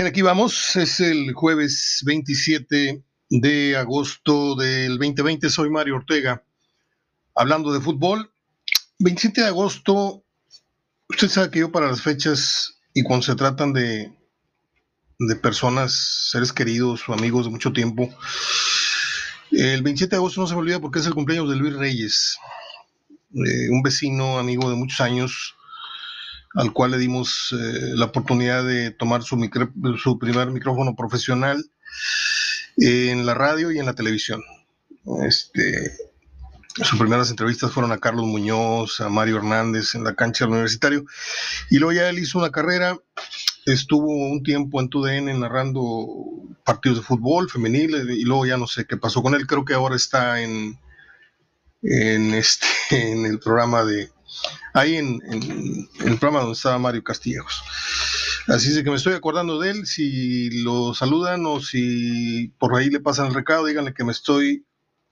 Bien, aquí vamos. Es el jueves 27 de agosto del 2020. Soy Mario Ortega, hablando de fútbol. 27 de agosto, usted sabe que yo para las fechas y cuando se tratan de, de personas, seres queridos o amigos de mucho tiempo, el 27 de agosto no se me olvida porque es el cumpleaños de Luis Reyes, eh, un vecino, amigo de muchos años, al cual le dimos eh, la oportunidad de tomar su, su primer micrófono profesional en la radio y en la televisión. Este, sus primeras entrevistas fueron a Carlos Muñoz, a Mario Hernández en la cancha del universitario, y luego ya él hizo una carrera, estuvo un tiempo en TUDN narrando partidos de fútbol femenil, y luego ya no sé qué pasó con él, creo que ahora está en, en, este, en el programa de, ahí en, el programa donde estaba Mario Castillejos. Así es que me estoy acordando de él. Si lo saludan o si por ahí le pasan el recado, díganle que me estoy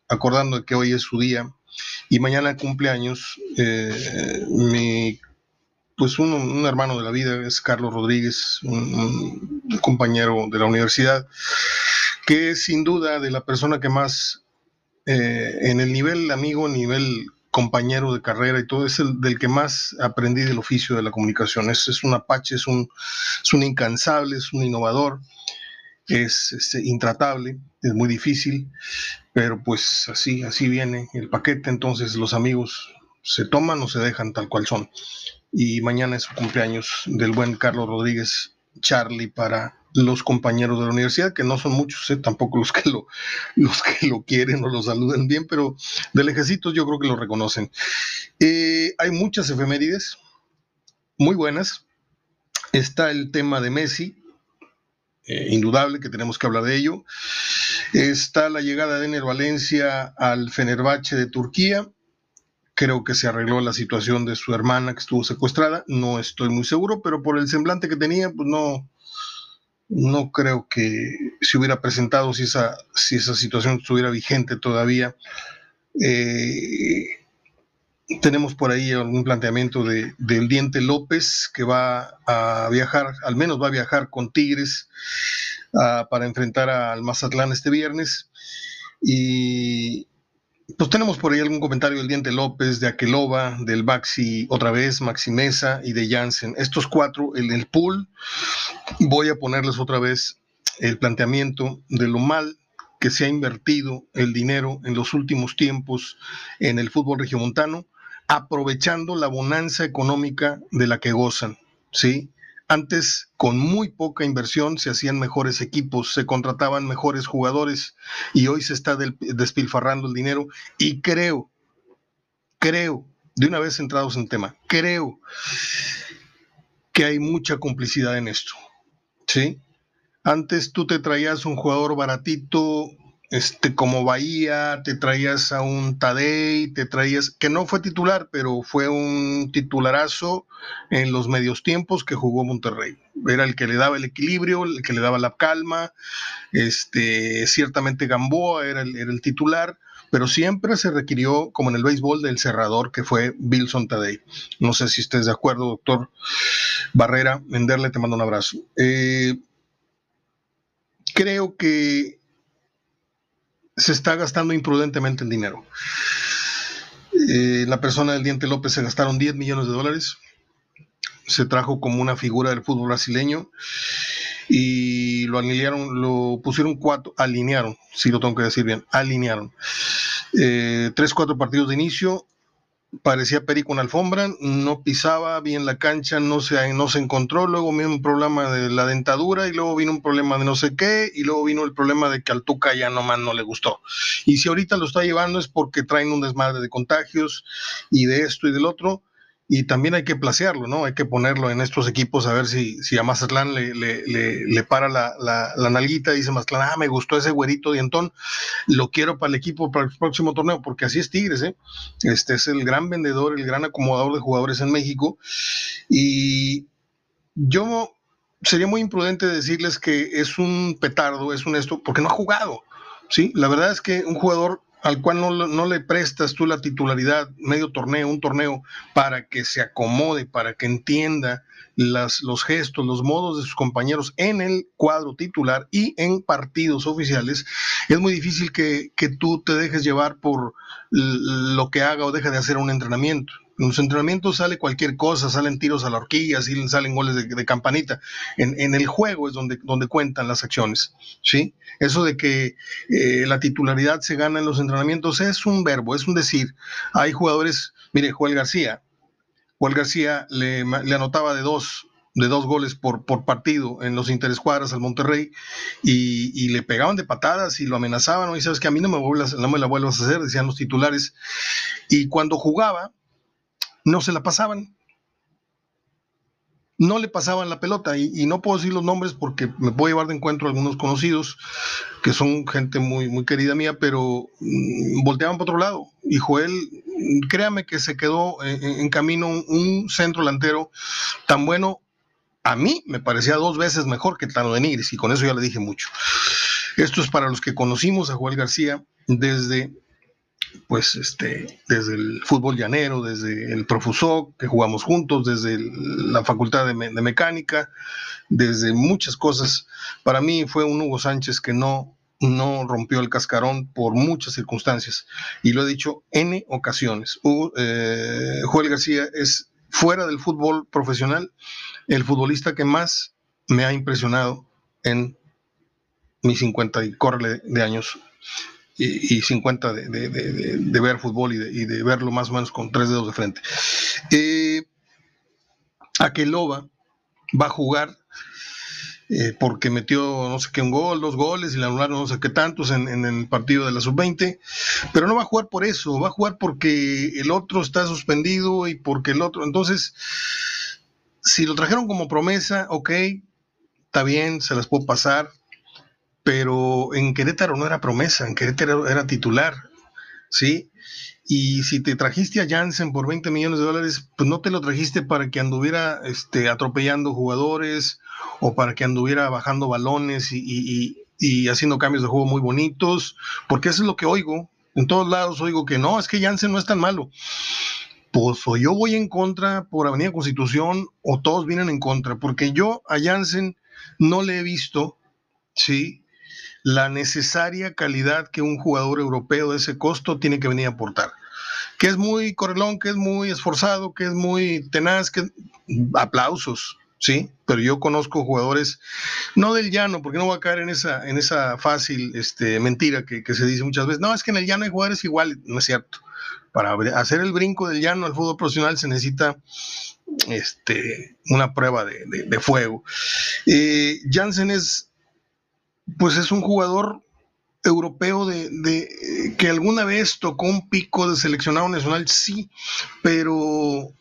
acordando de que hoy es su día y mañana cumpleaños. Eh, mi, pues un, hermano de la vida es Carlos Rodríguez, un, compañero de la universidad, que es sin duda de la persona que más eh, en el nivel amigo, nivel compañero de carrera y todo, es el del que más aprendí del oficio de la comunicación. Es, es un apache, es un, es un incansable, es un innovador, es, intratable, es muy difícil, pero pues así, así viene el paquete, entonces los amigos se toman o se dejan tal cual son. Y mañana es su cumpleaños del buen Carlos Rodríguez Charlie para los compañeros de la universidad, que no son muchos, ¿eh? tampoco los que, lo, los que lo quieren o lo saludan bien, pero del ejército yo creo que lo reconocen. Eh, hay muchas efemérides muy buenas. Está el tema de Messi, eh, indudable que tenemos que hablar de ello. Está la llegada de Ener Valencia al Fenerbahce de Turquía. Creo que se arregló la situación de su hermana que estuvo secuestrada. No estoy muy seguro, pero por el semblante que tenía, pues no, no creo que se hubiera presentado si esa, si esa situación estuviera vigente todavía. Eh, tenemos por ahí algún planteamiento de, del Diente López que va a viajar, al menos va a viajar con Tigres ah, para enfrentar al Mazatlán este viernes. Y pues tenemos por ahí algún comentario del Diente López, de Aqueloba, del Baxi otra vez, Maxi Mesa y de Jansen. Estos cuatro en el pool. Voy a ponerles otra vez el planteamiento de lo mal que se ha invertido el dinero en los últimos tiempos en el fútbol regiomontano, aprovechando la bonanza económica de la que gozan, ¿sí? Antes, con muy poca inversión, se hacían mejores equipos, se contrataban mejores jugadores y hoy se está despilfarrando el dinero y creo, creo, de una vez entrados en tema, creo que hay mucha complicidad en esto. ¿Sí? Antes tú te traías un jugador baratito este, como Bahía, te traías a un Tadei, te traías, que no fue titular, pero fue un titularazo en los medios tiempos que jugó Monterrey. Era el que le daba el equilibrio, el que le daba la calma, este, ciertamente Gamboa era el, titular, pero siempre se requirió, como en el béisbol, del cerrador que fue Wilson Tadei. No sé si estés de acuerdo, doctor Barrera. Venderle, te mando un abrazo. Eh, creo que se está gastando imprudentemente el dinero. Eh, la persona del Diente López se gastaron 10 millones de dólares. Se trajo como una figura del fútbol brasileño y lo alinearon, lo pusieron cuatro, alinearon, si lo tengo que decir bien, alinearon. Eh, tres, cuatro partidos de inicio, parecía perico en alfombra, no pisaba bien la cancha, no se, no se encontró, luego vino un problema de la dentadura y luego vino un problema de no sé qué y luego vino el problema de que al Tuca ya nomás no le gustó. Y si ahorita lo está llevando es porque traen un desmadre de contagios y de esto y del otro y también hay que placearlo, ¿no? Hay que ponerlo en estos equipos a ver si, si a Mazatlán le, le, le, para la, la, la, nalguita y dice Mazatlán, ah, me gustó ese güerito dientón, lo quiero para el equipo para el próximo torneo, porque así es Tigres, ¿eh? Este es el gran vendedor, el gran acomodador de jugadores en México. Y yo sería muy imprudente decirles que es un petardo, es un esto, porque no ha jugado. Sí, la verdad es que un jugador al cual no, le prestas tú la titularidad, medio torneo, un torneo, para que se acomode, para que entienda las, los gestos, los modos de sus compañeros en el cuadro titular y en partidos oficiales, es muy difícil que, que tú te dejes llevar por lo que haga o deje de hacer un entrenamiento. En los entrenamientos sale cualquier cosa, salen tiros a la horquilla, salen goles de, campanita. En, el juego es donde, donde cuentan las acciones. ¿sí? Eso de que eh, la titularidad se gana en los entrenamientos es un verbo, es un decir. Hay jugadores, mire, Joel García. Joel García le, anotaba de dos, de dos goles por, partido en los interescuadras al Monterrey y, le pegaban de patadas y lo amenazaban, y sabes que a mí no me, no me la vuelvas a hacer, decían los titulares. Y cuando jugaba, no se la pasaban. No le pasaban la pelota y, no puedo decir los nombres porque me puedo llevar de encuentro a algunos conocidos que son gente muy, muy querida mía, pero mm, volteaban para otro lado. Y Joel, créame que se quedó en, camino un, centro delantero tan bueno. A mí me parecía dos veces mejor que Tano de Nigris y con eso ya le dije mucho. Esto es para los que conocimos a Joel García desde pues este, desde el fútbol llanero, desde el Profusoc, que jugamos juntos, desde la facultad de, mecánica, desde muchas cosas. Para mí fue un Hugo Sánchez que no, no rompió el cascarón por muchas circunstancias. Y lo he dicho N ocasiones. Eh, Joel García es fuera del fútbol profesional el futbolista que más me ha impresionado en mis 50 y corre de años y, 50 de, ver fútbol y, de, verlo más o menos con tres dedos de frente. Eh, Aqueloba va a jugar eh, porque metió no sé qué un gol, dos goles y le anularon no sé qué tantos en, en el partido de la sub-20, pero no va a jugar por eso, va a jugar porque el otro está suspendido y porque el otro, entonces, si lo trajeron como promesa, ok, está bien, se las puedo pasar, pero en Querétaro no era promesa, en Querétaro era titular, ¿sí? Y si te trajiste a Jansen por 20 millones de dólares, pues no te lo trajiste para que anduviera este, atropellando jugadores o para que anduviera bajando balones y, y, haciendo cambios de juego muy bonitos, porque eso es lo que oigo. En todos lados oigo que no, es que Jansen no es tan malo. Pues o yo voy en contra por Avenida Constitución o todos vienen en contra, porque yo a Jansen no le he visto, ¿sí? La necesaria calidad que un jugador europeo de ese costo tiene que venir a aportar. Que es muy correlón, que es muy esforzado, que es muy tenaz, que aplausos, sí, pero yo conozco jugadores, no del llano, porque no voy a caer en esa, en esa fácil este, mentira que, se dice muchas veces, no, es que en el llano hay jugadores igual, no es cierto. Para hacer el brinco del llano al fútbol profesional se necesita este, una prueba de, fuego. Eh, Jansen es pues es un jugador europeo de, que alguna vez tocó un pico de seleccionado nacional, sí, pero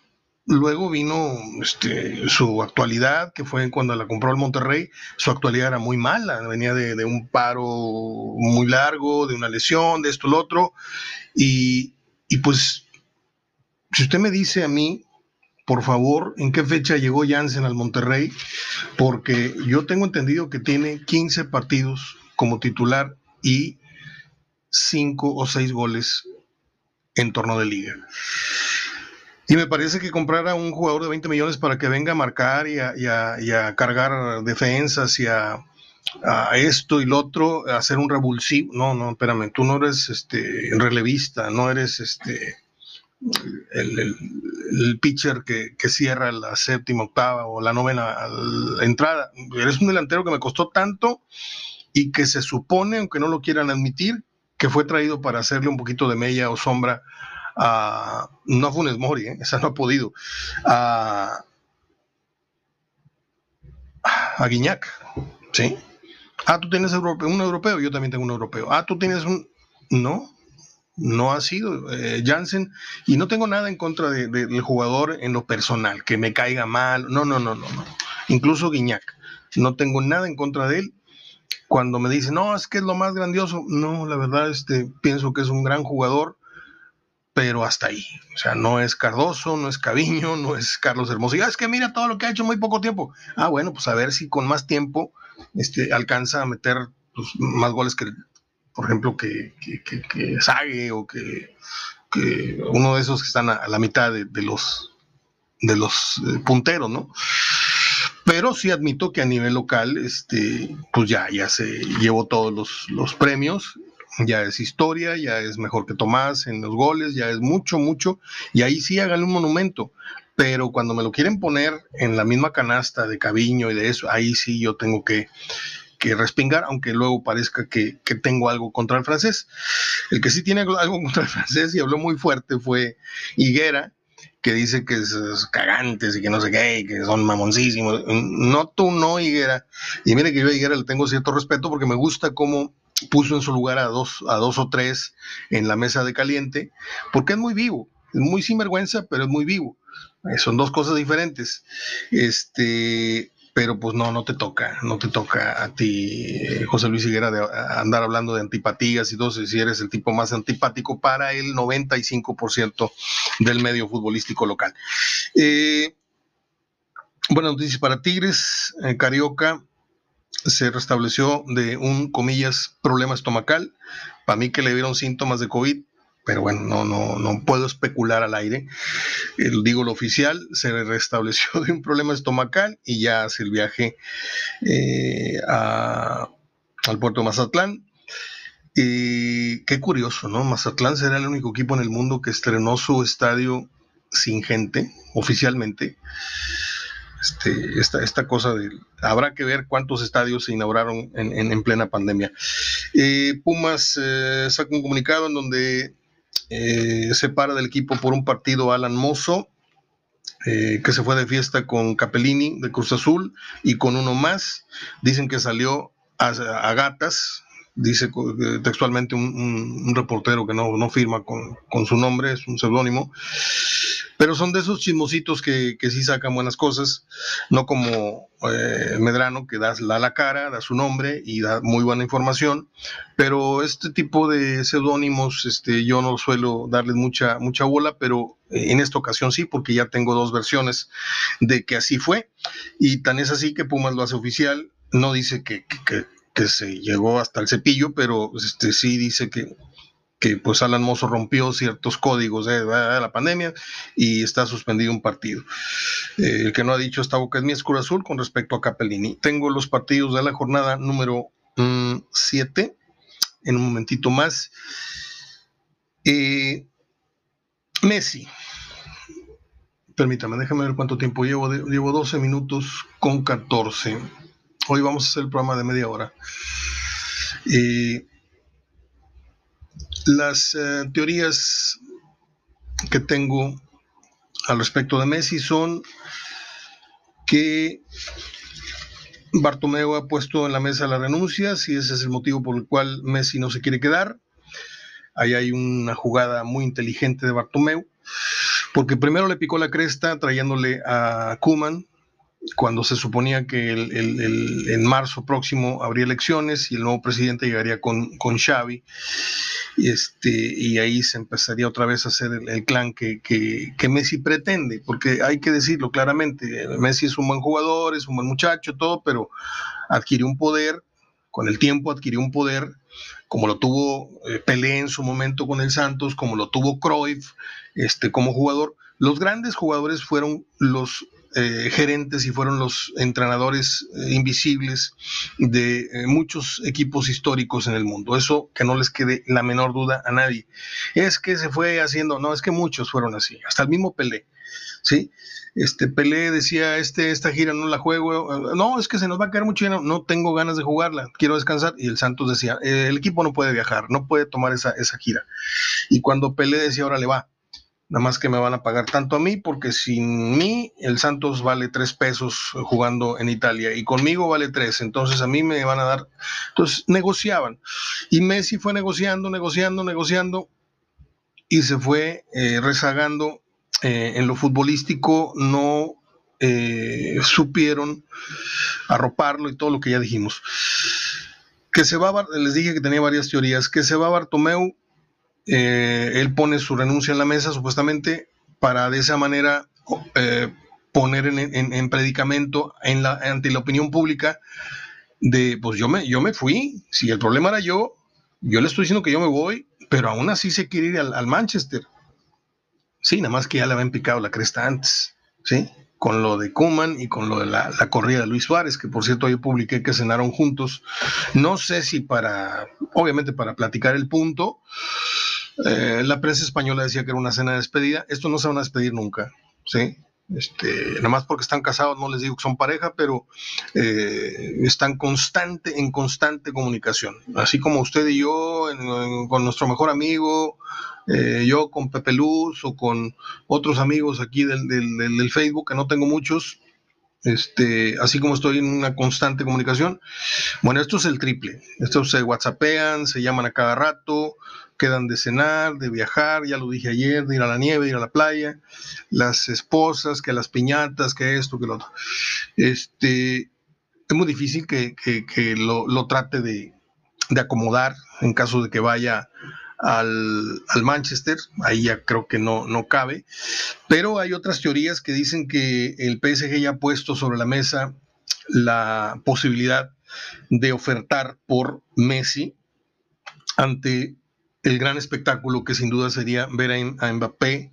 luego vino este, su actualidad, que fue cuando la compró el Monterrey, su actualidad era muy mala, venía de, un paro muy largo, de una lesión, de esto, lo otro, y pues, si usted me dice a mí por favor, en qué fecha llegó Jansen al Monterrey, porque yo tengo entendido que tiene 15 partidos como titular y 5 o 6 goles en torno de liga. Y me parece que comprar a un jugador de 20 millones para que venga a marcar y a, cargar defensas y a, esto y lo otro, a hacer un revulsivo. No, no, espérame, tú no eres este relevista, no eres este el, pitcher que, cierra la séptima, octava o la novena entrada. Eres un delantero que me costó tanto y que se supone, aunque no lo quieran admitir, que fue traído para hacerle un poquito de mella o sombra a, no a Funes Mori, ¿eh? esa no ha podido, a, a Guiñac, ¿sí? Ah, tú tienes un europeo, yo también tengo un europeo. Ah, tú tienes un... No, no ha sido eh, Jansen y no tengo nada en contra del jugador en lo personal, que me caiga mal, no, no, no, no, no. Incluso Guiñac, no tengo nada en contra de él. Cuando me dicen, no, es que es lo más grandioso, no, la verdad, este, pienso que es un gran jugador, pero hasta ahí. O sea, no es Cardoso, no es Caviño, no es Carlos Hermoso. es que mira todo lo que ha hecho en muy poco tiempo. Ah, bueno, pues a ver si con más tiempo este, alcanza a meter pues, más goles que por ejemplo, que, que, que, Sague o que, uno de esos que están a, la mitad de, los, de los eh, punteros, ¿no? Pero sí admito que a nivel local, este, pues ya, ya se llevó todos los, los premios ya es historia, ya es mejor que Tomás en los goles, ya es mucho, mucho, y ahí sí háganle un monumento. Pero cuando me lo quieren poner en la misma canasta de Caviño y de eso, ahí sí yo tengo que, que respingar, aunque luego parezca que, que, tengo algo contra el francés. El que sí tiene algo contra el francés y habló muy fuerte fue Higuera, que dice que es, cagantes y que no sé qué, que son mamoncísimos. No, tú no, Higuera. Y mire que yo a Higuera le tengo cierto respeto porque me gusta cómo puso en su lugar a dos, a dos o tres en la mesa de caliente, porque es muy vivo, es muy sinvergüenza, pero es muy vivo. Eh, son dos cosas diferentes. Este, pero pues no, no te toca, no te toca a ti, eh, José Luis Higuera, de andar hablando de antipatías y todo, si eres el tipo más antipático para el 95% del medio futbolístico local. Eh, buenas noticias para Tigres, Carioca, se restableció de un, comillas, problema estomacal. Para mí que le dieron síntomas de COVID, pero bueno, no, no, no puedo especular al aire. Digo lo oficial, se restableció de un problema estomacal y ya hace el viaje eh, al puerto de Mazatlán. Y qué curioso, ¿no? Mazatlán será el único equipo en el mundo que estrenó su estadio sin gente, oficialmente. Este, esta, esta cosa de... Habrá que ver cuántos estadios se inauguraron en, plena pandemia. Eh, Pumas eh, saca un comunicado en donde eh, separa del equipo por un partido Alan Mozo, que se fue de fiesta con Capellini de Cruz Azul y con uno más. Dicen que salió a, gatas, dice textualmente un, reportero que no, no firma con, con, su nombre, es un seudónimo, pero son de esos chismositos que, que sí sacan buenas cosas, no como eh, Medrano, que da la, cara, da su nombre y da muy buena información. Pero este tipo de seudónimos, este, yo no suelo darles mucha, mucha bola, pero en esta ocasión sí, porque ya tengo dos versiones de que así fue. Y tan es así que Pumas lo hace oficial. No dice que, que, que se llegó hasta el cepillo, pero este, sí dice que, que pues Alan Mozo rompió ciertos códigos de, la pandemia y está suspendido un partido. Eh, el que no ha dicho esta boca es mi escura azul con respecto a Capellini. Tengo los partidos de la jornada número 7 mm, en un momentito más. Eh, Messi. Permítame, déjame ver cuánto tiempo llevo. Llevo 12 minutos con 14. Hoy vamos a hacer el programa de media hora. Eh, las eh, teorías que tengo al respecto de Messi son que Bartomeu ha puesto en la mesa la renuncia, si ese es el motivo por el cual Messi no se quiere quedar. Ahí hay una jugada muy inteligente de Bartomeu, porque primero le picó la cresta trayéndole a Kuman, cuando se suponía que en marzo próximo habría elecciones y el nuevo presidente llegaría con, con Xavi y, este, y ahí se empezaría otra vez a hacer el, clan que, que, Messi pretende, porque hay que decirlo claramente, Messi es un buen jugador, es un buen muchacho, todo, pero adquirió un poder, con el tiempo adquirió un poder, como lo tuvo eh, Pelé en su momento con el Santos, como lo tuvo Cruyff este, como jugador. Los grandes jugadores fueron los eh, gerentes y fueron los entrenadores eh, invisibles de eh, muchos equipos históricos en el mundo. Eso que no les quede la menor duda a nadie. Es que se fue haciendo, no, es que muchos fueron así, hasta el mismo Pelé, ¿sí? Este Pelé decía, este, esta gira no la juego, no, es que se nos va a caer mucho dinero, no tengo ganas de jugarla, quiero descansar. Y el Santos decía, el equipo no puede viajar, no puede tomar esa, esa gira. Y cuando Pelé decía, ahora le va, Nada más que me van a pagar tanto a mí, porque sin mí el Santos vale tres pesos jugando en Italia y conmigo vale tres. Entonces a mí me van a dar. Entonces negociaban. Y Messi fue negociando, negociando, negociando y se fue eh, rezagando eh, en lo futbolístico. No eh, supieron arroparlo y todo lo que ya dijimos. Que se va, les dije que tenía varias teorías, que se va Bartomeu eh, él pone su renuncia en la mesa supuestamente para de esa manera eh, poner en, predicamento en la, ante la opinión pública de, pues yo me, yo me fui, si el problema era yo, Yo le estoy diciendo que yo me voy, pero aún así se quiere ir al, Manchester. Sí, nada más que ya le habían picado la cresta antes, ¿sí? Con lo de Kuman y con lo de la, corrida de Luis Suárez, que por cierto yo publiqué que cenaron juntos. No sé si para, obviamente para platicar el punto. Eh, la prensa española decía que era una cena de despedida. Esto no se van a despedir nunca, ¿sí? Este, nada más porque están casados, no les digo que son pareja, pero eh, están constante, en constante comunicación. Así como usted y yo, con nuestro mejor amigo, eh, yo con Pepe Luz o con otros amigos aquí del, del, Facebook, que no tengo muchos, este, así como estoy en una constante comunicación. Bueno, esto es el triple. Estos se whatsappean, se llaman a cada rato, quedan de cenar, de viajar, ya lo dije ayer, de ir a la nieve, de ir a la playa, las esposas, que las piñatas, que esto, que lo otro. Este, es muy difícil que, lo, trate de, acomodar en caso de que vaya al, Manchester, ahí ya creo que no, no cabe, pero hay otras teorías que dicen que el PSG ya ha puesto sobre la mesa la posibilidad de ofertar por Messi ante el gran espectáculo que sin duda sería ver a, Mbappé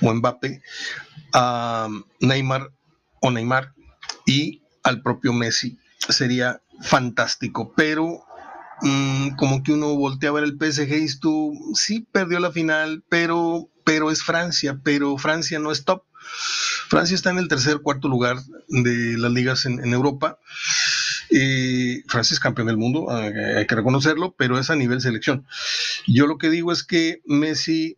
o Mbappé, a Neymar o Neymar y al propio Messi. Sería fantástico, pero mm, como que uno voltea a ver el PSG y sí perdió la final, pero, pero es Francia, pero Francia no es top. Francia está en el tercer, cuarto lugar de las ligas en, Europa Francia es campeón del mundo, hay que reconocerlo, pero es a nivel selección. Yo lo que digo es que Messi,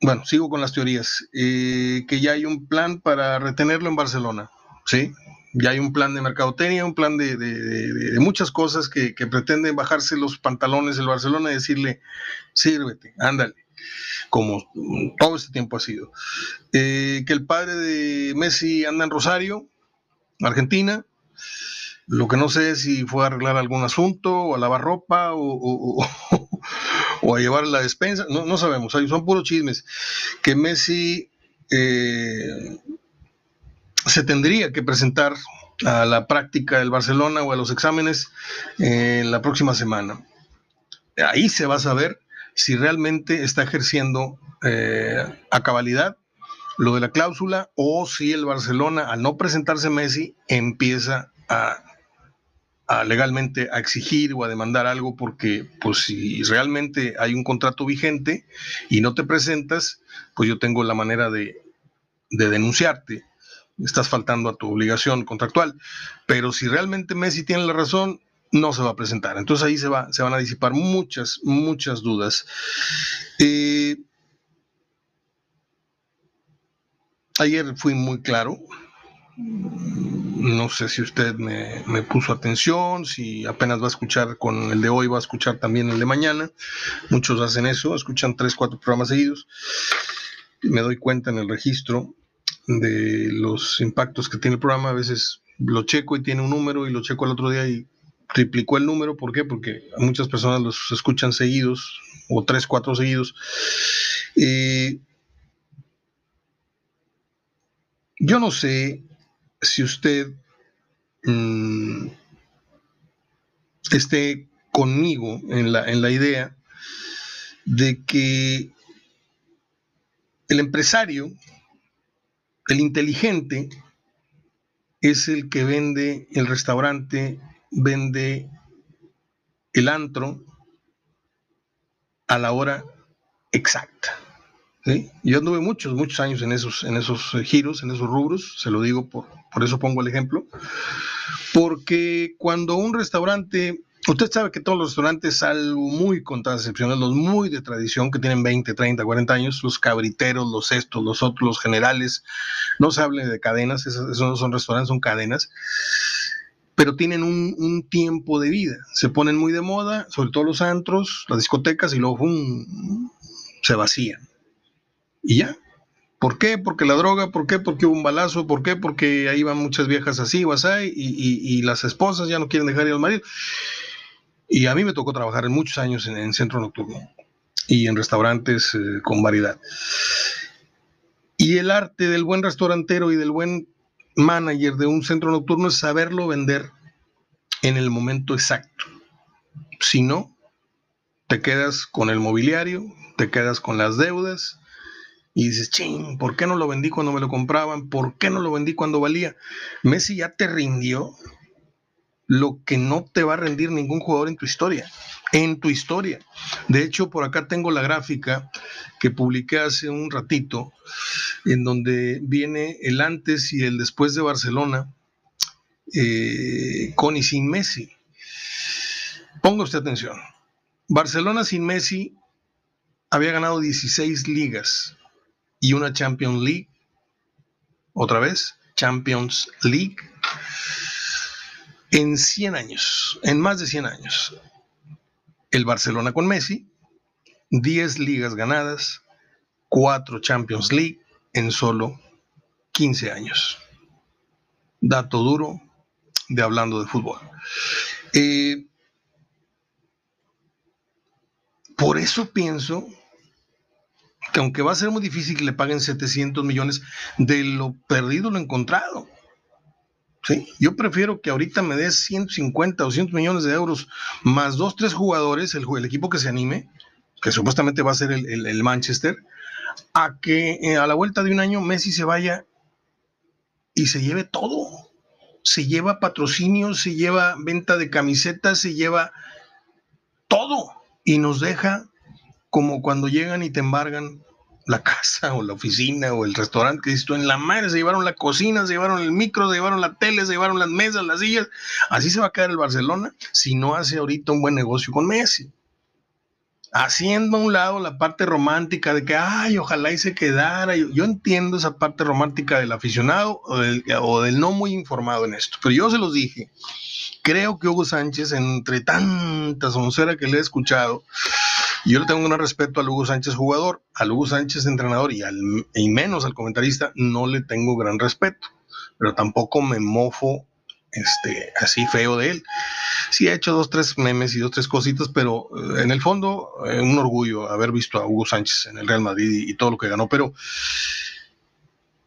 bueno, sigo con las teorías, eh, que ya hay un plan para retenerlo en Barcelona, ¿sí? Ya hay un plan de mercadotecnia, un plan de, muchas cosas que, pretenden bajarse los pantalones del Barcelona y decirle, sírvete, ándale como todo este tiempo ha sido. Eh, que el padre de Messi anda en Rosario, Argentina, lo que no sé es si fue a arreglar algún asunto, o a lavar ropa, o, a llevar la despensa, no, no sabemos, son puros chismes. Que Messi eh, se tendría que presentar a la práctica del Barcelona o a los exámenes en la próxima semana. Ahí se va a saber si realmente está ejerciendo eh, a cabalidad lo de la cláusula o si el Barcelona, al no presentarse Messi, empieza a legalmente a exigir o a demandar algo porque pues si realmente hay un contrato vigente y no te presentas, pues yo tengo la manera de, denunciarte. Estás faltando a tu obligación contractual. Pero si realmente Messi tiene la razón, no se va a presentar. Entonces ahí se, va, se van a disipar muchas, muchas dudas. Eh, ayer fui muy claro no sé si usted me, puso atención, si apenas va a escuchar con el de hoy, va a escuchar también el de mañana. Muchos hacen eso, escuchan tres, cuatro programas seguidos. Me doy cuenta en el registro de los impactos que tiene el programa. A veces lo checo y tiene un número y lo checo el otro día y triplicó el número. ¿Por qué? Porque muchas personas los escuchan seguidos o tres, cuatro seguidos. yo no sé si usted mm, esté conmigo en la, en la idea de que el empresario, el inteligente, es el que vende el restaurante, vende el antro a la hora exacta. Yo anduve muchos, muchos años en esos, en esos giros, en esos rubros, se lo digo, por, por eso pongo el ejemplo, porque cuando un restaurante, usted sabe que todos los restaurantes, salvo muy contadas excepciones, los muy de tradición, que tienen 20, 30, 40 años, los cabriteros, los estos, los otros, los generales, no se hable de cadenas, esos, no son restaurantes, son cadenas, pero tienen un, tiempo de vida, se ponen muy de moda, sobre todo los antros, las discotecas, y luego se vacían y ya. ¿Por qué? Porque la droga, ¿por qué? Porque hubo un balazo, ¿por qué? Porque ahí van muchas viejas así, y, y, las esposas ya no quieren dejar ir al marido. Y a mí me tocó trabajar en muchos años en, centro nocturno y en restaurantes eh, con variedad. Y el arte del buen restaurantero y del buen manager de un centro nocturno es saberlo vender en el momento exacto. Si no, te quedas con el mobiliario, te quedas con las deudas y dices, ching, ¿por qué no lo vendí cuando me lo compraban? ¿Por qué no lo vendí cuando valía? Messi ya te rindió lo que no te va a rendir ningún jugador en tu historia. En tu historia. De hecho, por acá tengo la gráfica que publiqué hace un ratito, en donde viene el antes y el después de Barcelona, eh, con y sin Messi. Ponga usted atención. Barcelona sin Messi había ganado 16 ligas y una Champions League. Otra vez, Champions League. En 100 años, en más de 100 años. El Barcelona con Messi, 10 ligas ganadas, 4 Champions League en solo 15 años. Dato duro de hablando de fútbol. Eh, Por eso pienso que aunque va a ser muy difícil que le paguen 700 millones de lo perdido, lo encontrado. ¿Sí? Yo prefiero que ahorita me des 150 o 100 millones de euros más dos, tres jugadores, el, equipo que se anime, que supuestamente va a ser el, Manchester, a que eh, a la vuelta de un año Messi se vaya y se lleve todo. Se lleva patrocinio, se lleva venta de camisetas, se lleva todo y nos deja como cuando llegan y te embargan la casa o la oficina o el restaurante que tú en la madre se llevaron la cocina, se llevaron el micro, se llevaron la tele, se llevaron las mesas, las sillas. Así se va a quedar el Barcelona si no hace ahorita un buen negocio con Messi. Haciendo a un lado la parte romántica de que, ay, ojalá y se quedara. Yo, entiendo esa parte romántica del aficionado o del, no muy informado en esto, pero yo se los dije creo que Hugo Sánchez, entre tanta soncera que le he escuchado, yo le tengo un respeto al Hugo Sánchez jugador, al Hugo Sánchez entrenador y, al, y menos al comentarista, no le tengo gran respeto, pero tampoco me mofo este, así feo de él. Sí ha hecho dos, tres memes y dos, tres cositas, pero eh, en el fondo eh, un orgullo haber visto a Hugo Sánchez en el Real Madrid y todo lo que ganó, pero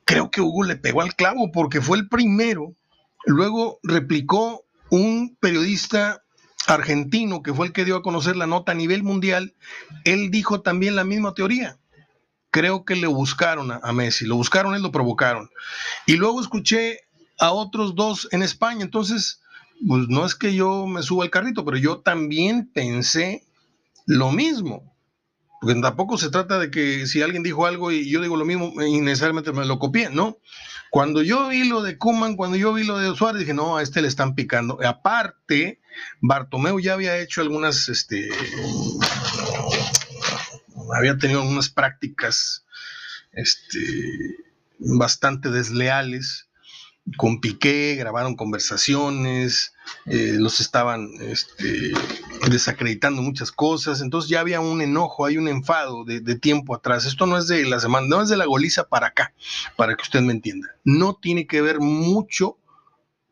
creo que Hugo le pegó al clavo porque fue el primero, luego replicó un periodista argentino que fue el que dio a conocer la nota a nivel mundial, él dijo también la misma teoría. Creo que le buscaron a, Messi, lo buscaron, él lo provocaron. Y luego escuché a otros dos en España, entonces, pues no es que yo me suba al carrito, pero yo también pensé lo mismo. Porque tampoco se trata de que si alguien dijo algo y yo digo lo mismo y necesariamente me lo copié, ¿no? Cuando yo vi lo de Kuman, cuando yo vi lo de Suárez, dije, no, a este le están picando. Aparte, Bartomeu ya había hecho algunas, este, había tenido algunas prácticas, este, bastante desleales con Piqué, grabaron conversaciones, eh, los estaban este, desacreditando muchas cosas, entonces ya había un enojo, hay un enfado de, tiempo atrás. Esto no es de la semana, no es de la goliza para acá, para que usted me entienda. No tiene que ver mucho,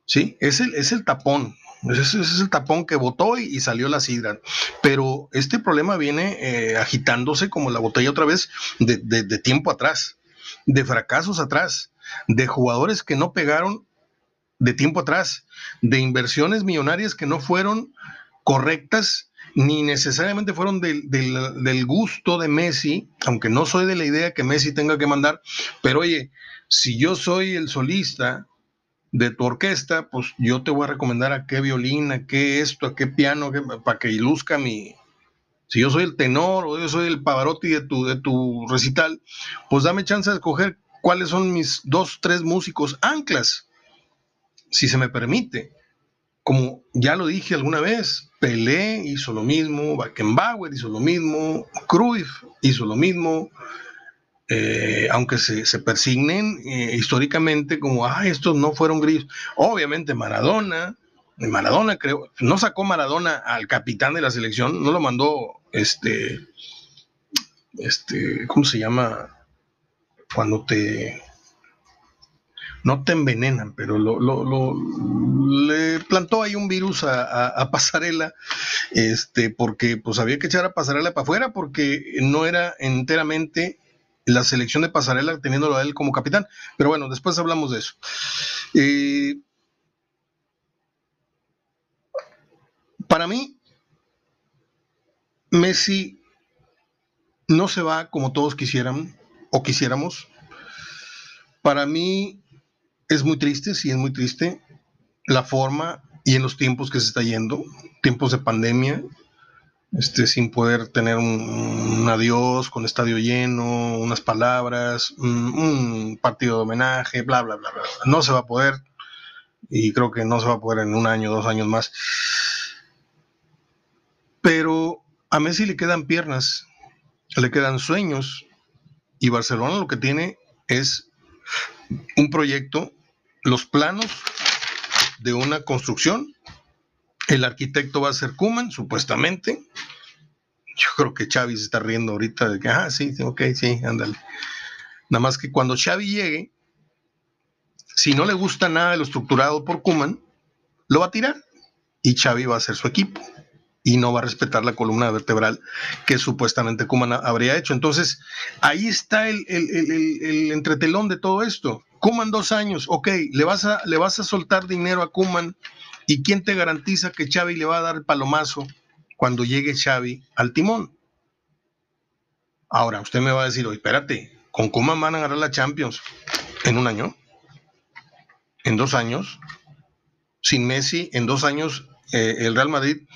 ¿sí? Es el, es el tapón, ese, es el tapón que votó y, salió la sidra. Pero este problema viene eh, agitándose como la botella otra vez de tiempo atrás, de fracasos atrás de jugadores que no pegaron de tiempo atrás, de inversiones millonarias que no fueron correctas ni necesariamente fueron del, gusto de Messi, aunque no soy de la idea que Messi tenga que mandar, pero oye, si yo soy el solista de tu orquesta, pues yo te voy a recomendar a qué violín, a qué esto, a qué piano, para que iluzca mi... Si yo soy el tenor o yo soy el Pavarotti de tu, de tu recital, pues dame chance de escoger cuáles son mis dos, tres músicos anclas, si se me permite. Como ya lo dije alguna vez, Pelé hizo lo mismo, Beckenbauer hizo lo mismo, Cruyff hizo lo mismo, eh, aunque se, persignen eh, históricamente como, ah, estos no fueron gris. Obviamente Maradona, Maradona creo, no sacó Maradona al capitán de la selección, no lo mandó, este, este, ¿cómo se llama? cuando te no te envenenan, pero lo, le plantó ahí un virus a, Pasarela, este, porque pues había que echar a Pasarela para afuera, porque no era enteramente la selección de Pasarela teniéndolo a él como capitán. Pero bueno, después hablamos de eso. Eh, para mí, Messi no se va como todos quisieran o quisiéramos. Para mí es muy triste, sí es muy triste la forma y en los tiempos que se está yendo, tiempos de pandemia, este, sin poder tener un, adiós con estadio lleno, unas palabras, un, partido de homenaje, bla, bla, bla, bla. No se va a poder y creo que no se va a poder en un año, dos años más. Pero a Messi le quedan piernas, le quedan sueños y Barcelona lo que tiene es un proyecto, los planos de una construcción. El arquitecto va a ser Kuman, supuestamente. Yo creo que Xavi se está riendo ahorita de que, ah, sí, ok, sí, ándale. Nada más que cuando Xavi llegue, si no le gusta nada de lo estructurado por Kuman, lo va a tirar y Xavi va a ser su equipo y no va a respetar la columna vertebral que supuestamente Kuman habría hecho. Entonces, ahí está el, entretelón de todo esto. Kuman dos años, ok, le vas, a, le vas a soltar dinero a Kuman y ¿quién te garantiza que Xavi le va a dar el palomazo cuando llegue Xavi al timón? Ahora, usted me va a decir, oye, espérate, con Kuman van a ganar la Champions en un año, en dos años, sin Messi, en dos años eh, el Real Madrid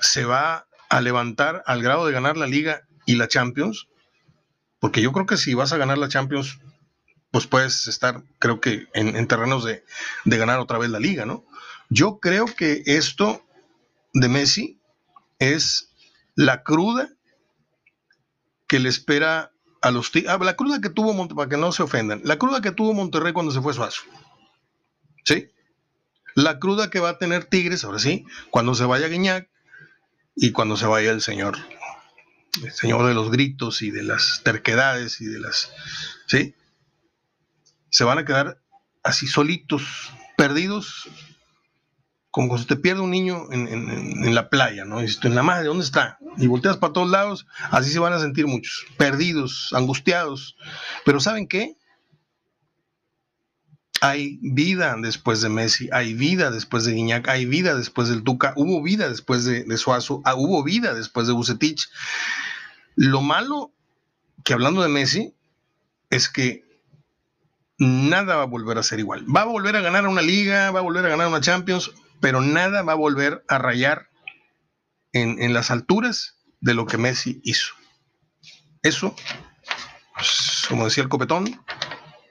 se va a levantar al grado de ganar la liga y la Champions, porque yo creo que si vas a ganar la Champions, pues puedes estar, creo que, en, terrenos de, ganar otra vez la liga, ¿no? Yo creo que esto de Messi es la cruda que le espera a los ah, la cruda que tuvo para que no se ofendan, la cruda que tuvo Monterrey cuando se fue Suazo. ¿Sí? La cruda que va a tener Tigres, ahora sí, cuando se vaya Guiñac y cuando se vaya el señor, el señor de los gritos y de las terquedades y de las, ¿sí? Se van a quedar así solitos, perdidos, como cuando te pierde un niño en, la playa, ¿no? Y en la madre, ¿dónde está? Y volteas para todos lados, así se van a sentir muchos, perdidos, angustiados. Pero ¿saben qué? Hay vida después de Messi, hay vida después de Guiñac, hay vida después del Tuca, hubo vida después de, Suazo, ah, hubo vida después de Bucetich. Lo malo que hablando de Messi es que nada va a volver a ser igual. Va a volver a ganar una liga, va a volver a ganar una Champions, pero nada va a volver a rayar en, las alturas de lo que Messi hizo. Eso, pues, como decía el copetón,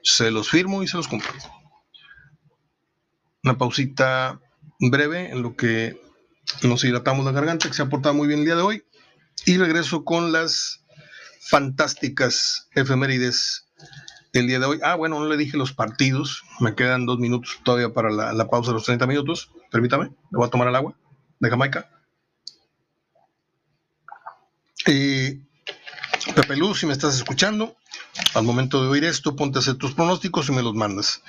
se los firmo y se los cumplo una pausita breve en lo que nos hidratamos la garganta, que se ha portado muy bien el día de hoy. Y regreso con las fantásticas efemérides el día de hoy. Ah, bueno, no le dije los partidos. Me quedan dos minutos todavía para la, pausa de los 30 minutos. Permítame, le voy a tomar el agua de Jamaica. Y Pepe Luz, si me estás escuchando, al momento de oír esto, ponte a hacer tus pronósticos y me los mandas.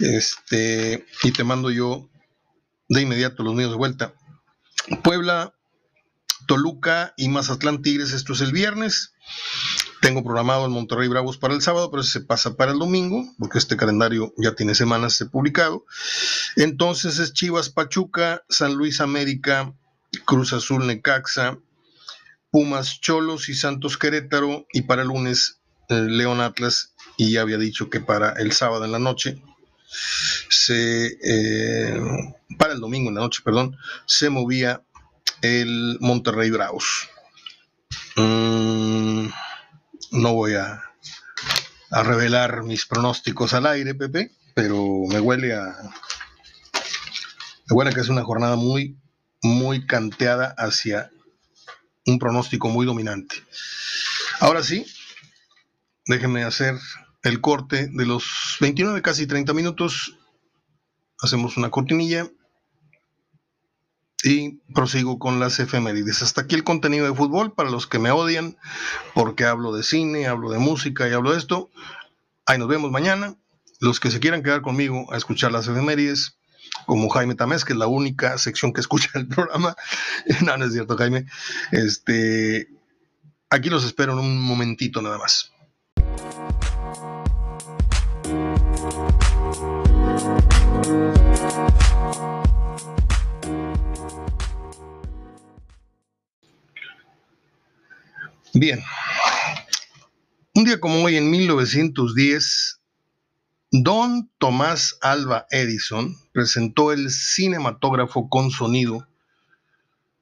Este, y te mando yo de inmediato los míos de vuelta. Puebla, Toluca y Mazatlán Tigres, esto es el viernes. Tengo programado el Monterrey Bravos para el sábado, pero se pasa para el domingo, porque este calendario ya tiene semanas publicado. Entonces es Chivas Pachuca, San Luis América, Cruz Azul Necaxa, Pumas Cholos y Santos Querétaro, y para el lunes eh, León Atlas, y ya había dicho que para el sábado en la noche se, eh, para el domingo en la noche, perdón, se movía el Monterrey Bravos. Mm, no voy a, a, revelar mis pronósticos al aire, Pepe, pero me huele a. Me huele a que es una jornada muy, muy canteada hacia un pronóstico muy dominante. Ahora sí, déjenme hacer el corte de los 29, casi 30 minutos. Hacemos una cortinilla y prosigo con las efemérides. Hasta aquí el contenido de fútbol para los que me odian porque hablo de cine, hablo de música y hablo de esto. Ahí nos vemos mañana. Los que se quieran quedar conmigo a escuchar las efemérides, como Jaime Tamés, que es la única sección que escucha el programa. no, no es cierto, Jaime. Este, aquí los espero en un momentito nada más. Bien. Un día como hoy, en 1910, Don Tomás Alba Edison presentó el cinematógrafo con sonido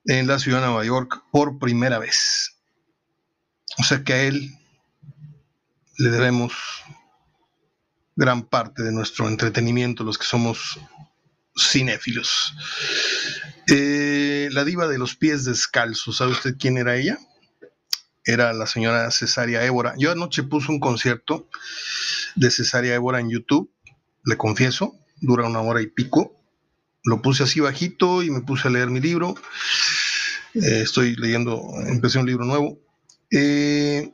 en la ciudad de Nueva York por primera vez. O sea que a él le debemos gran parte de nuestro entretenimiento, los que somos cinéfilos. Eh, la diva de los pies descalzos, ¿sabe usted quién era ella? Era la señora Cesaria Évora. Yo anoche puse un concierto de Cesaria Évora en YouTube, le confieso, dura una hora y pico. Lo puse así bajito y me puse a leer mi libro. Eh, estoy leyendo, empecé un libro nuevo. Eh,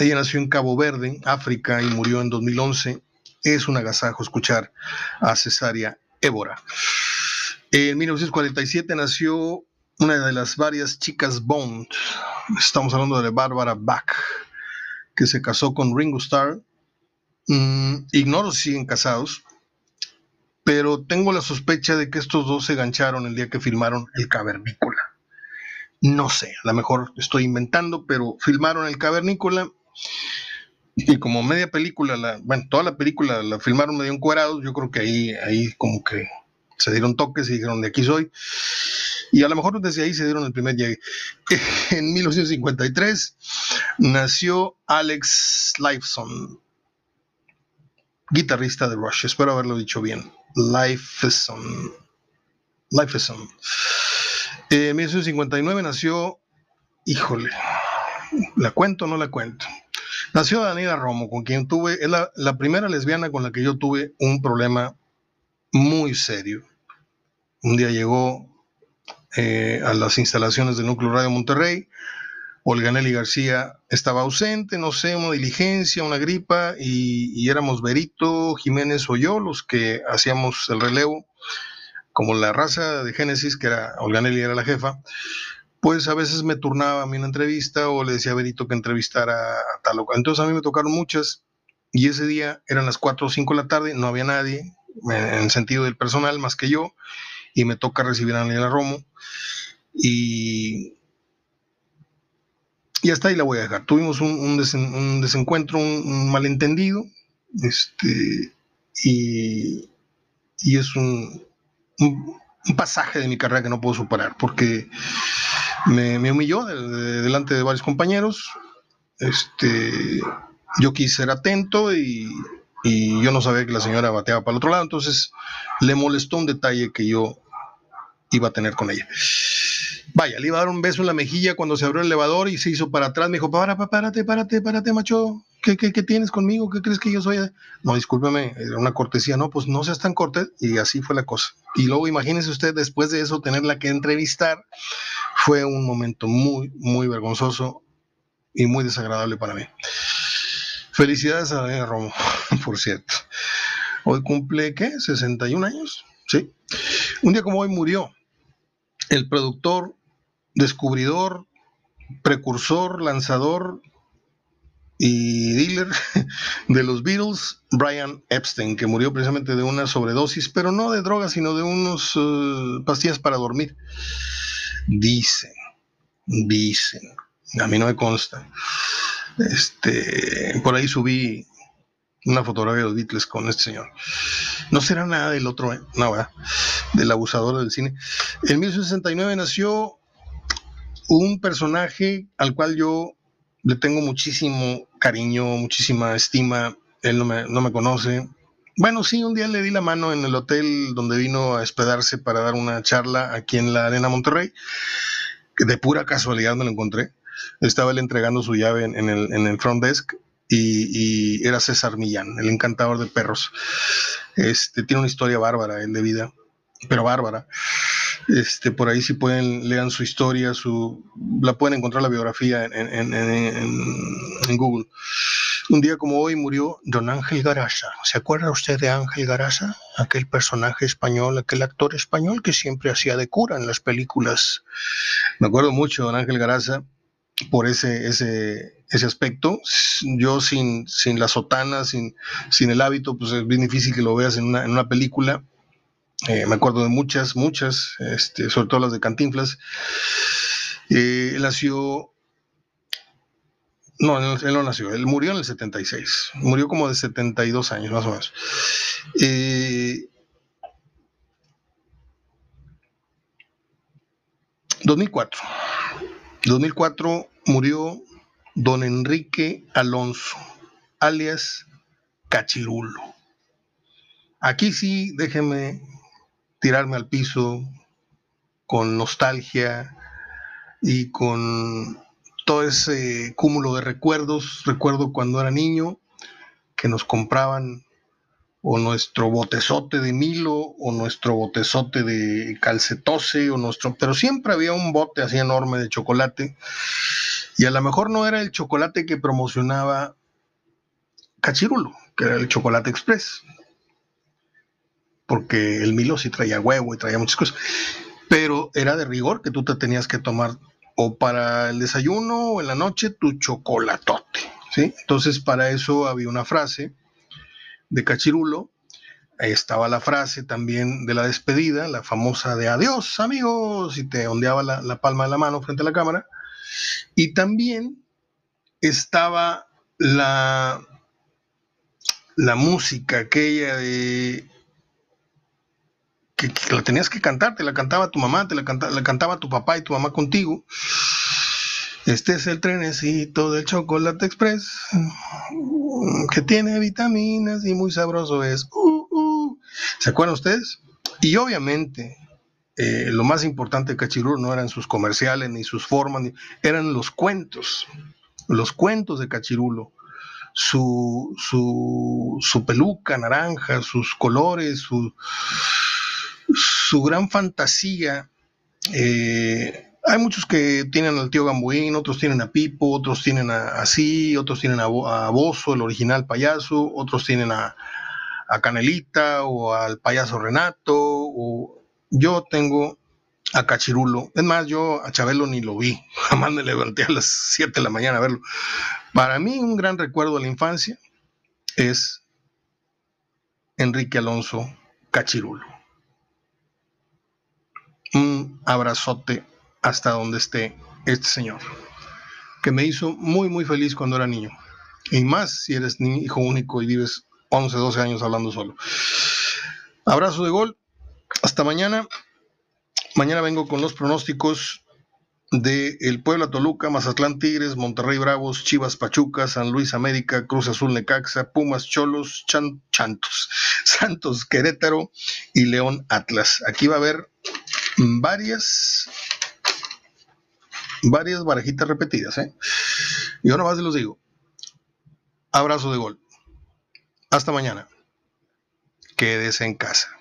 ella nació en Cabo Verde, África, y murió en 2011 es un agasajo escuchar a Cesaria Évora. En 1947 nació una de las varias chicas Bond. Estamos hablando de Barbara Bach, que se casó con Ringo Starr. Mm, ignoro si siguen casados, pero tengo la sospecha de que estos dos se gancharon el día que filmaron El Cavernícola. No sé, a lo mejor estoy inventando, pero filmaron El Cavernícola y como media película, la, bueno, toda la película la filmaron medio encuadrados, yo creo que ahí, ahí como que se dieron toques y dijeron de aquí soy. Y a lo mejor desde ahí se dieron el primer llegue. En 1953 nació Alex Lifeson, guitarrista de Rush. Espero haberlo dicho bien. Lifeson. Lifeson. En 1959 nació, híjole, ¿la cuento o no la cuento? Nació Daniela Romo, con quien tuve, es la, primera lesbiana con la que yo tuve un problema muy serio. Un día llegó eh, a las instalaciones del Núcleo Radio Monterrey. Olga Nelly García estaba ausente, no sé, una diligencia, una gripa, y, éramos Berito, Jiménez o yo los que hacíamos el relevo, como la raza de Génesis, que era Olga Nelly era la jefa, pues a veces me turnaba a mí una entrevista o le decía a Benito que entrevistara a tal o cual. Entonces a mí me tocaron muchas y ese día eran las 4 o 5 de la tarde, no había nadie en sentido del personal más que yo y me toca recibir a Daniela Romo y, y hasta ahí la voy a dejar. Tuvimos un, desencuentro, un, malentendido este, y, y es un, un pasaje de mi carrera que no puedo superar porque me, humilló delante de varios compañeros. Este, yo quise ser atento y, yo no sabía que la señora bateaba para el otro lado, entonces le molestó un detalle que yo iba a tener con ella. Vaya, le iba a dar un beso en la mejilla cuando se abrió el elevador y se hizo para atrás. Me dijo, para, párate, párate, párate, macho. ¿Qué, qué, tienes conmigo? ¿Qué crees que yo soy? No, discúlpeme, era una cortesía. No, pues no seas tan cortés. Y así fue la cosa. Y luego imagínese usted, después de eso, tenerla que entrevistar fue un momento muy, muy vergonzoso y muy desagradable para mí. Felicidades a Daniela Romo, por cierto. Hoy cumple, ¿qué? 61 años. Sí. Un día como hoy murió el productor, descubridor, precursor, lanzador y dealer de los Beatles, Brian Epstein, que murió precisamente de una sobredosis, pero no de drogas, sino de unos eh, pastillas para dormir. Dicen, dicen, a mí no me consta. Este, por ahí subí una fotografía de los Beatles con este señor. No será nada del otro, ¿eh? no, del abusador del cine. En 1969 nació un personaje al cual yo le tengo muchísimo cariño, muchísima estima. Él no me, no me conoce, bueno, sí, un día le di la mano en el hotel donde vino a hospedarse para dar una charla aquí en la Arena Monterrey. De pura casualidad me lo encontré. Estaba él entregando su llave en, el, front desk y, era César Millán, el encantador de perros. Este, tiene una historia bárbara, él de vida, pero bárbara. Este, por ahí si pueden, lean su historia, su, la pueden encontrar la biografía en, en Google. Un día como hoy murió don Ángel Garasa. ¿Se acuerda usted de Ángel Garasa? Aquel personaje español, aquel actor español que siempre hacía de cura en las películas. Me acuerdo mucho de don Ángel Garasa por ese, ese, ese aspecto. Yo sin, sin la sotana, sin, sin el hábito, pues es bien difícil que lo veas en una, en una película. Eh, me acuerdo de muchas, muchas, este, sobre todo las de Cantinflas. Eh, él nació No, él no nació, él murió en el 76, murió como de 72 años más o menos. Eh, 2004. 2004 murió don Enrique Alonso, alias Cachirulo. Aquí sí, déjeme tirarme al piso con nostalgia y con todo ese cúmulo de recuerdos. Recuerdo cuando era niño que nos compraban o nuestro botezote de Milo o nuestro botezote de calcetose o nuestro, pero siempre había un bote así enorme de chocolate y a lo mejor no era el chocolate que promocionaba Cachirulo, que era el chocolate express, porque el Milo sí traía huevo y traía muchas cosas, pero era de rigor que tú te tenías que tomar o para el desayuno o en la noche tu chocolatote, ¿sí? Entonces para eso había una frase de Cachirulo. Ahí estaba la frase también de la despedida, la famosa de adiós amigos, y te ondeaba la, palma de la mano frente a la cámara. Y también estaba la, la música aquella de que, la tenías que cantar, te la cantaba tu mamá, te la, la cantaba tu papá y tu mamá contigo. Este es el trenecito del chocolate express que tiene vitaminas y muy sabroso es. Uh, uh. ¿Se acuerdan ustedes? Y obviamente eh, lo más importante de Cachirulo no eran sus comerciales ni sus formas, eran los cuentos, los cuentos de Cachirulo. Su, su, peluca naranja, sus colores, su, su gran fantasía. Eh, hay muchos que tienen al tío Gambuín, otros tienen a Pipo, otros tienen a así, otros tienen a, a Bozo, el original payaso, otros tienen a, Canelita o al payaso Renato. O, yo tengo a Cachirulo. Es más, yo a Chabelo ni lo vi. Jamás me levanté a las 7 de la mañana a verlo. Para mí, un gran recuerdo de la infancia es Enrique Alonso Cachirulo. Un abrazote hasta donde esté este señor, que me hizo muy, muy feliz cuando era niño. Y más si eres hijo único y vives 11, 12 años hablando solo. Abrazo de gol. Hasta mañana. Mañana vengo con los pronósticos de el Puebla Toluca, Mazatlán Tigres, Monterrey Bravos, Chivas Pachuca, San Luis América, Cruz Azul Necaxa, Pumas Cholos, Chantos, Santos Querétaro y León Atlas. Aquí va a haber varias varias barajitas repetidas. ¿eh? Yo nomás se los digo. Abrazo de gol. Hasta mañana. Quédese en casa.